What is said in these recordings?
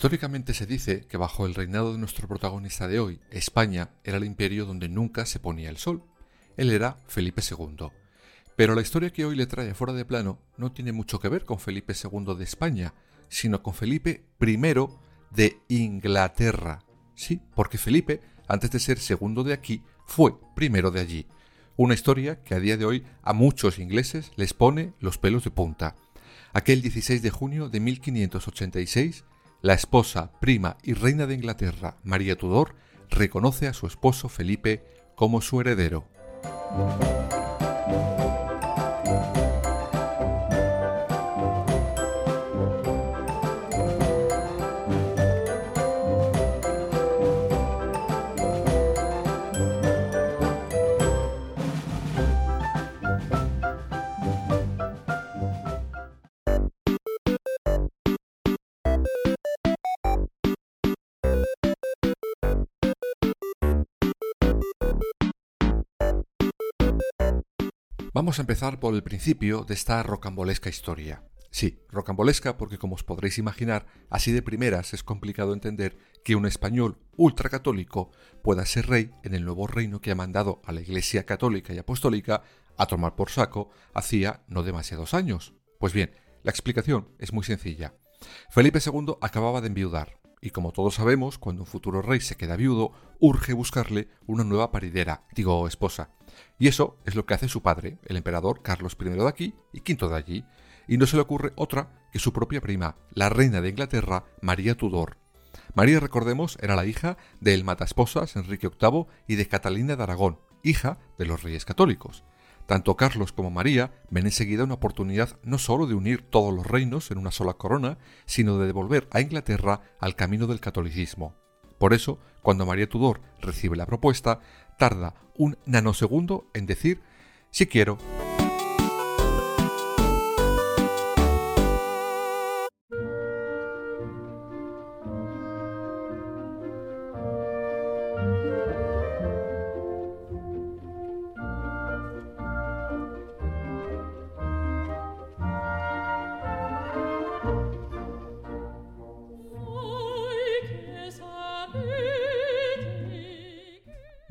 Históricamente se dice que bajo el reinado de nuestro protagonista de hoy, España era el imperio donde nunca se ponía el sol. Él era Felipe II. Pero la historia que hoy le trae fuera de plano no tiene mucho que ver con Felipe II de España, sino con Felipe I de Inglaterra. Sí, porque Felipe, antes de ser segundo de aquí, fue primero de allí. Una historia que a día de hoy a muchos ingleses les pone los pelos de punta. Aquel 16 de junio de 1586, la esposa, prima y reina de Inglaterra, María Tudor, reconoce a su esposo Felipe como su heredero. Vamos a empezar por el principio de esta rocambolesca historia. Sí, rocambolesca porque como os podréis imaginar, así de primeras es complicado entender que un español ultracatólico pueda ser rey en el nuevo reino que ha mandado a la Iglesia católica y apostólica a tomar por saco hacía no demasiados años. Pues bien, la explicación es muy sencilla. Felipe II acababa de enviudar, y como todos sabemos, cuando un futuro rey se queda viudo, urge buscarle una nueva paridera, digo esposa. Y eso es lo que hace su padre, el emperador Carlos I de aquí y V de allí, y no se le ocurre otra que su propia prima, la reina de Inglaterra, María Tudor. María, recordemos, era la hija del matasposas Enrique VIII y de Catalina de Aragón, hija de los reyes católicos. Tanto Carlos como María ven enseguida una oportunidad no sólo de unir todos los reinos en una sola corona, sino de devolver a Inglaterra al camino del catolicismo. Por eso, cuando María Tudor recibe la propuesta, tarda un nanosegundo en decir si quiero.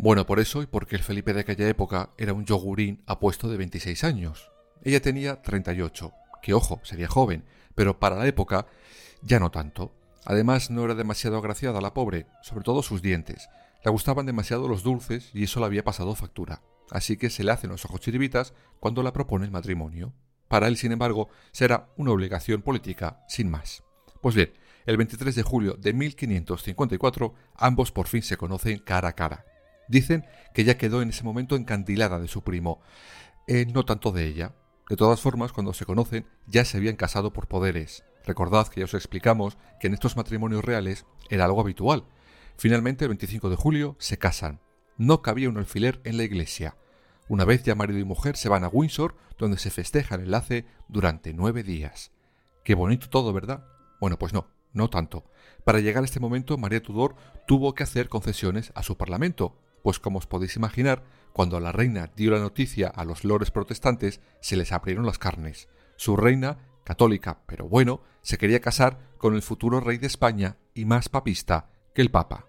Bueno, por eso y porque el Felipe de aquella época era un yogurín apuesto de 26 años. Ella tenía 38, que ojo, sería joven, pero para la época ya no tanto. Además, no era demasiado agraciada la pobre, sobre todo sus dientes. Le gustaban demasiado los dulces y eso le había pasado factura. Así que se le hacen los ojos chiribitas cuando la propone el matrimonio. Para él, sin embargo, será una obligación política, sin más. Pues bien, el 23 de julio de 1554, ambos por fin se conocen cara a cara. Dicen que ella quedó en ese momento encandilada de su primo, eh, no tanto de ella. De todas formas, cuando se conocen, ya se habían casado por poderes. Recordad que ya os explicamos que en estos matrimonios reales era algo habitual. Finalmente, el 25 de julio, se casan. No cabía un alfiler en la iglesia. Una vez ya marido y mujer se van a Windsor, donde se festeja el enlace durante nueve días. Qué bonito todo, ¿verdad? Bueno, pues no, no tanto. Para llegar a este momento, María Tudor tuvo que hacer concesiones a su parlamento, pues como os podéis imaginar, cuando la reina dio la noticia a los lores protestantes, se les abrieron las carnes. Su reina, católica pero bueno, se quería casar con el futuro rey de España y más papista que el Papa.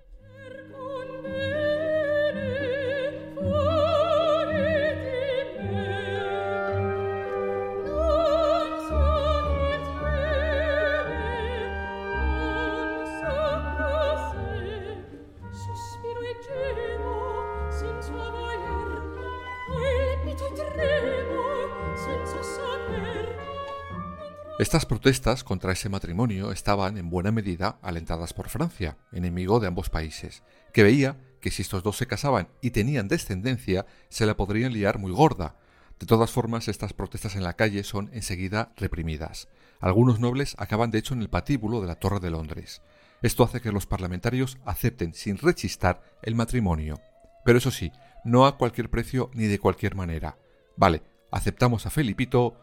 Estas protestas contra ese matrimonio estaban en buena medida alentadas por Francia, enemigo de ambos países, que veía que si estos dos se casaban y tenían descendencia, se la podrían liar muy gorda. De todas formas, estas protestas en la calle son enseguida reprimidas. Algunos nobles acaban de hecho en el patíbulo de la Torre de Londres. Esto hace que los parlamentarios acepten sin rechistar el matrimonio. Pero eso sí, no a cualquier precio ni de cualquier manera. Vale, aceptamos a Felipito,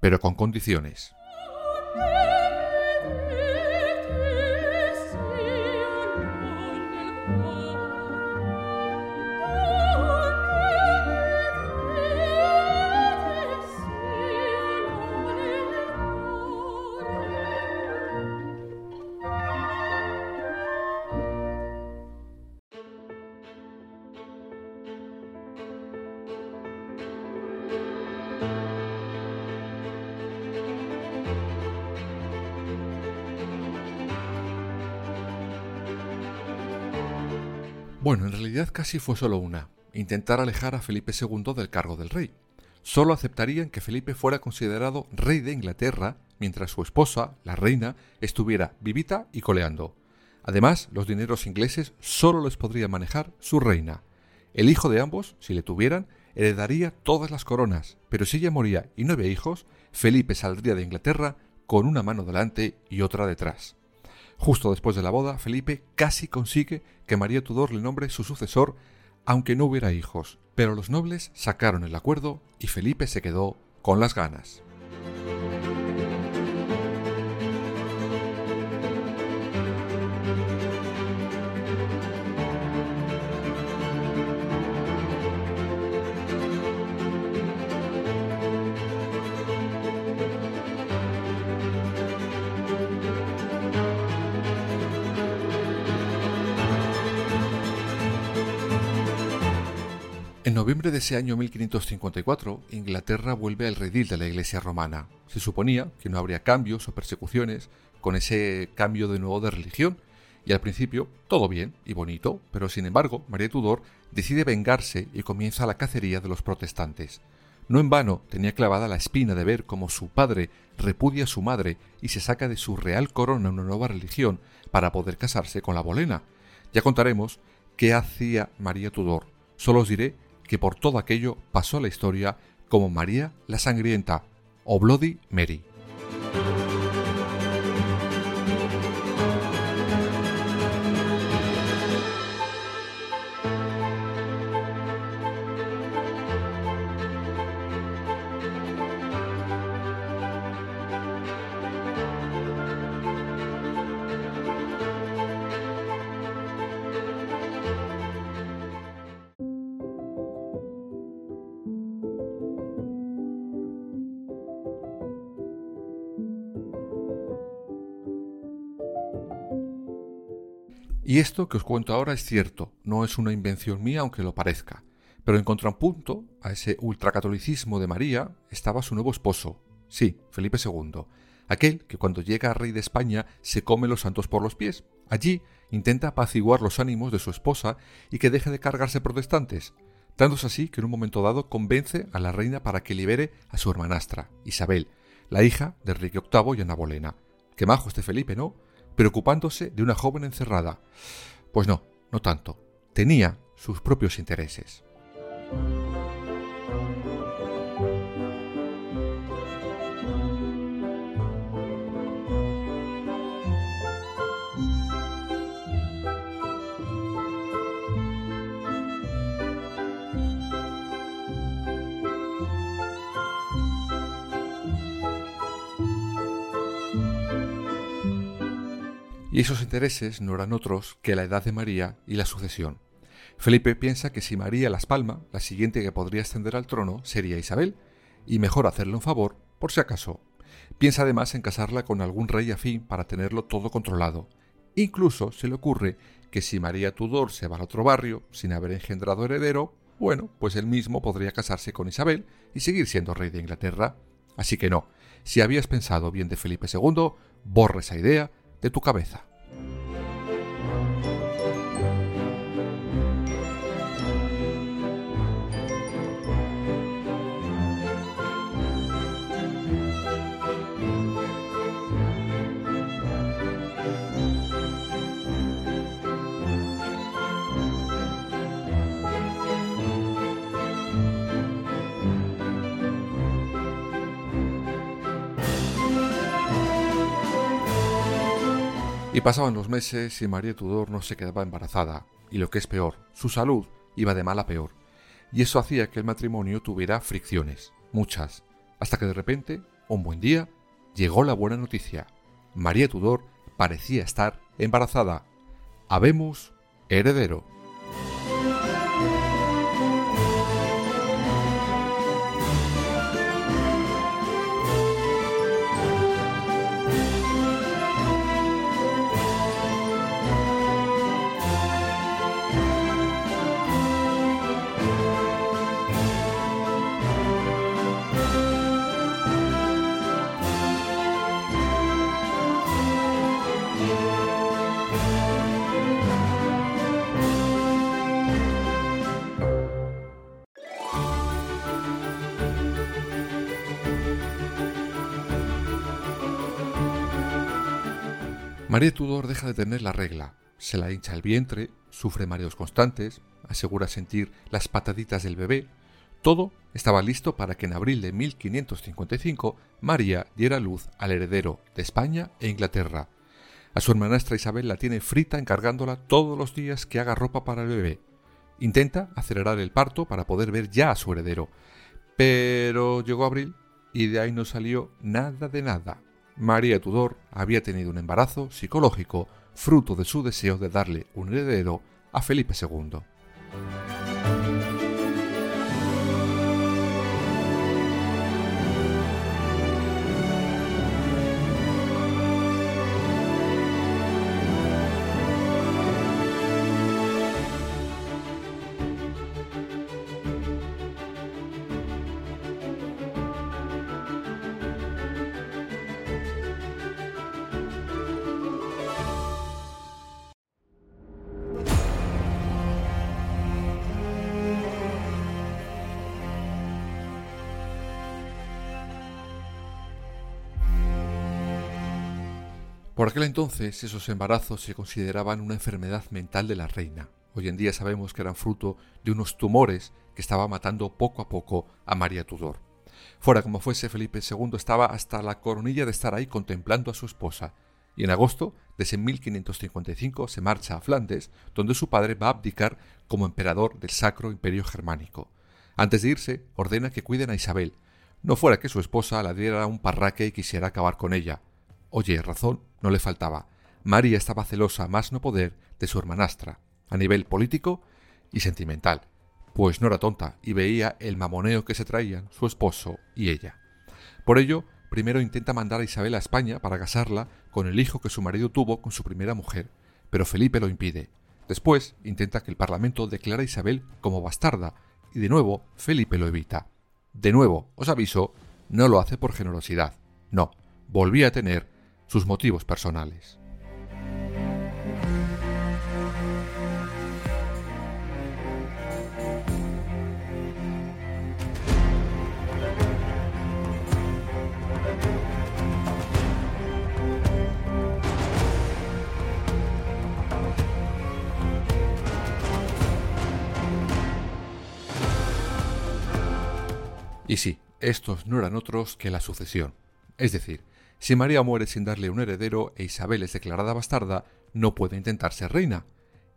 pero con condiciones. Oh. Bueno, en realidad casi fue solo una, intentar alejar a Felipe II del cargo del rey. Solo aceptarían que Felipe fuera considerado rey de Inglaterra mientras su esposa, la reina, estuviera vivita y coleando. Además, los dineros ingleses solo los podría manejar su reina. El hijo de ambos, si le tuvieran, heredaría todas las coronas, pero si ella moría y no había hijos, Felipe saldría de Inglaterra con una mano delante y otra detrás. Justo después de la boda, Felipe casi consigue que María Tudor le nombre su sucesor, aunque no hubiera hijos, pero los nobles sacaron el acuerdo y Felipe se quedó con las ganas. De ese año 1554, Inglaterra vuelve al redil de la Iglesia romana. Se suponía que no habría cambios o persecuciones con ese cambio de nuevo de religión, y al principio todo bien y bonito, pero sin embargo María Tudor decide vengarse y comienza la cacería de los protestantes. No en vano tenía clavada la espina de ver cómo su padre repudia a su madre y se saca de su real corona una nueva religión para poder casarse con la bolena. Ya contaremos qué hacía María Tudor. Solo os diré que por todo aquello pasó a la historia como María la Sangrienta o Bloody Mary. Y esto que os cuento ahora es cierto, no es una invención mía aunque lo parezca. Pero en contrapunto a ese ultracatolicismo de María estaba su nuevo esposo, sí, Felipe II, aquel que cuando llega a rey de España se come los santos por los pies. Allí intenta apaciguar los ánimos de su esposa y que deje de cargarse protestantes, dándose así que en un momento dado convence a la reina para que libere a su hermanastra, Isabel, la hija de Enrique VIII y Ana Bolena. Qué majo este Felipe, ¿no? Preocupándose de una joven encerrada. Pues no, no tanto. Tenía sus propios intereses. Y esos intereses no eran otros que la edad de María y la sucesión. Felipe piensa que si María las palma, la siguiente que podría ascender al trono sería Isabel, y mejor hacerle un favor, por si acaso. Piensa además en casarla con algún rey afín para tenerlo todo controlado. Incluso se le ocurre que si María Tudor se va al otro barrio sin haber engendrado heredero, bueno, pues él mismo podría casarse con Isabel y seguir siendo rey de Inglaterra. Así que no, si habías pensado bien de Felipe II, borra esa idea de tu cabeza. Y pasaban los meses y María Tudor no se quedaba embarazada, y lo que es peor, su salud iba de mal a peor. Y eso hacía que el matrimonio tuviera fricciones, muchas, hasta que de repente, un buen día, llegó la buena noticia. María Tudor parecía estar embarazada. Habemos heredero. María Tudor deja de tener la regla, se la hincha el vientre, sufre mareos constantes, asegura sentir las pataditas del bebé. Todo estaba listo para que en abril de 1555 María diera luz al heredero de España e Inglaterra. A su hermanastra Isabel la tiene frita encargándola todos los días que haga ropa para el bebé. Intenta acelerar el parto para poder ver ya a su heredero. Pero llegó abril y de ahí no salió nada de nada. María Tudor había tenido un embarazo psicológico fruto de su deseo de darle un heredero a Felipe II. Por aquel entonces esos embarazos se consideraban una enfermedad mental de la reina. Hoy en día sabemos que eran fruto de unos tumores que estaba matando poco a poco a María Tudor. Fuera como fuese, Felipe II estaba hasta la coronilla de estar ahí contemplando a su esposa, y en agosto de ese 1555 se marcha a Flandes, donde su padre va a abdicar como emperador del Sacro Imperio Germánico. Antes de irse, ordena que cuiden a Isabel, no fuera que su esposa la diera un parraque y quisiera acabar con ella. Oye, razón no le faltaba. María estaba celosa más no poder de su hermanastra, a nivel político y sentimental, pues no era tonta y veía el mamoneo que se traían su esposo y ella. Por ello, primero intenta mandar a Isabel a España para casarla con el hijo que su marido tuvo con su primera mujer, pero Felipe lo impide. Después intenta que el Parlamento declare a Isabel como bastarda, y de nuevo Felipe lo evita. De nuevo, os aviso, no lo hace por generosidad. No, volvía a tener sus motivos personales. Y sí, estos no eran otros que la sucesión, es decir, si María muere sin darle un heredero e Isabel es declarada bastarda, no puede intentar ser reina.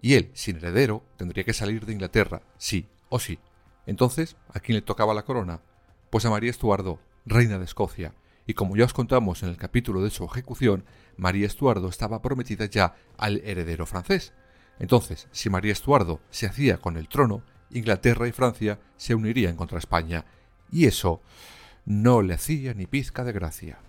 Y él, sin heredero, tendría que salir de Inglaterra, sí o sí. Entonces, ¿a quién le tocaba la corona? Pues a María Estuardo, reina de Escocia. Y como ya os contamos en el capítulo de su ejecución, María Estuardo estaba prometida ya al heredero francés. Entonces, si María Estuardo se hacía con el trono, Inglaterra y Francia se unirían contra España. Y eso no le hacía ni pizca de gracia.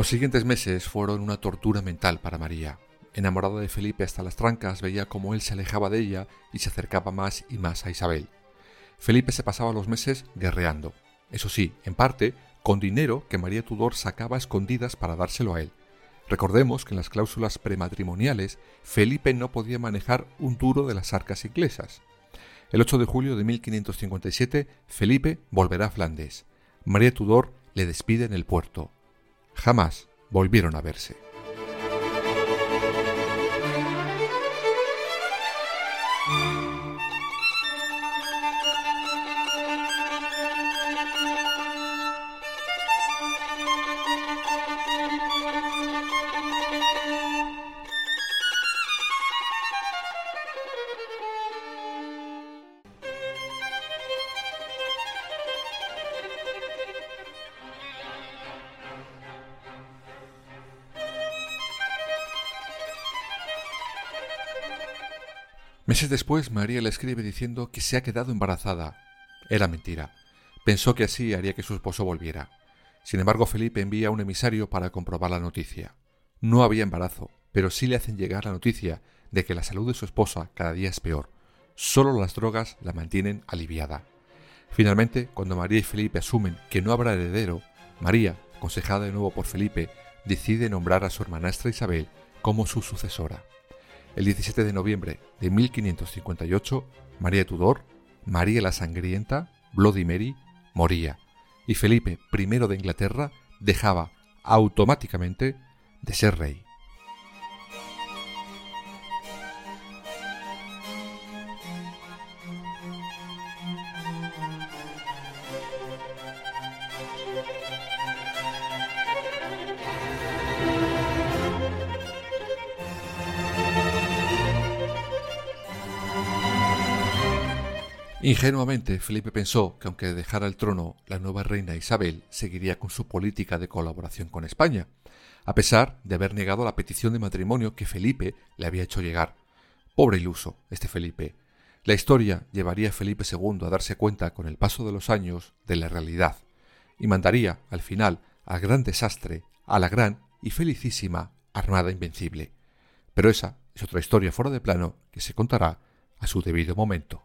Los siguientes meses fueron una tortura mental para María. enamorada de Felipe hasta las trancas, veía cómo él se alejaba de ella y se acercaba más y más a Isabel. Felipe se pasaba los meses guerreando, eso sí, en parte, con dinero que María Tudor sacaba escondidas para dárselo a él. Recordemos que en las cláusulas prematrimoniales Felipe no podía manejar un duro de las arcas inglesas. El 8 de julio de 1557 Felipe volverá a Flandes. María Tudor le despide en el puerto. Jamás volvieron a verse. Meses después, María le escribe diciendo que se ha quedado embarazada. Era mentira. Pensó que así haría que su esposo volviera. Sin embargo, Felipe envía un emisario para comprobar la noticia. No había embarazo, pero sí le hacen llegar la noticia de que la salud de su esposa cada día es peor. Solo las drogas la mantienen aliviada. Finalmente, cuando María y Felipe asumen que no habrá heredero, María, aconsejada de nuevo por Felipe, decide nombrar a su hermanastra Isabel como su sucesora. El 17 de noviembre de 1558, María Tudor, María la Sangrienta, Bloody Mary, moría, y Felipe I de Inglaterra dejaba automáticamente de ser rey. Ingenuamente, Felipe pensó que aunque dejara el trono, la nueva reina Isabel seguiría con su política de colaboración con España, a pesar de haber negado la petición de matrimonio que Felipe le había hecho llegar. Pobre iluso, este Felipe. La historia llevaría a Felipe II a darse cuenta con el paso de los años de la realidad, y mandaría, al final, al gran desastre, a la gran y felicísima Armada Invencible. Pero esa es otra historia fuera de plano que se contará a su debido momento.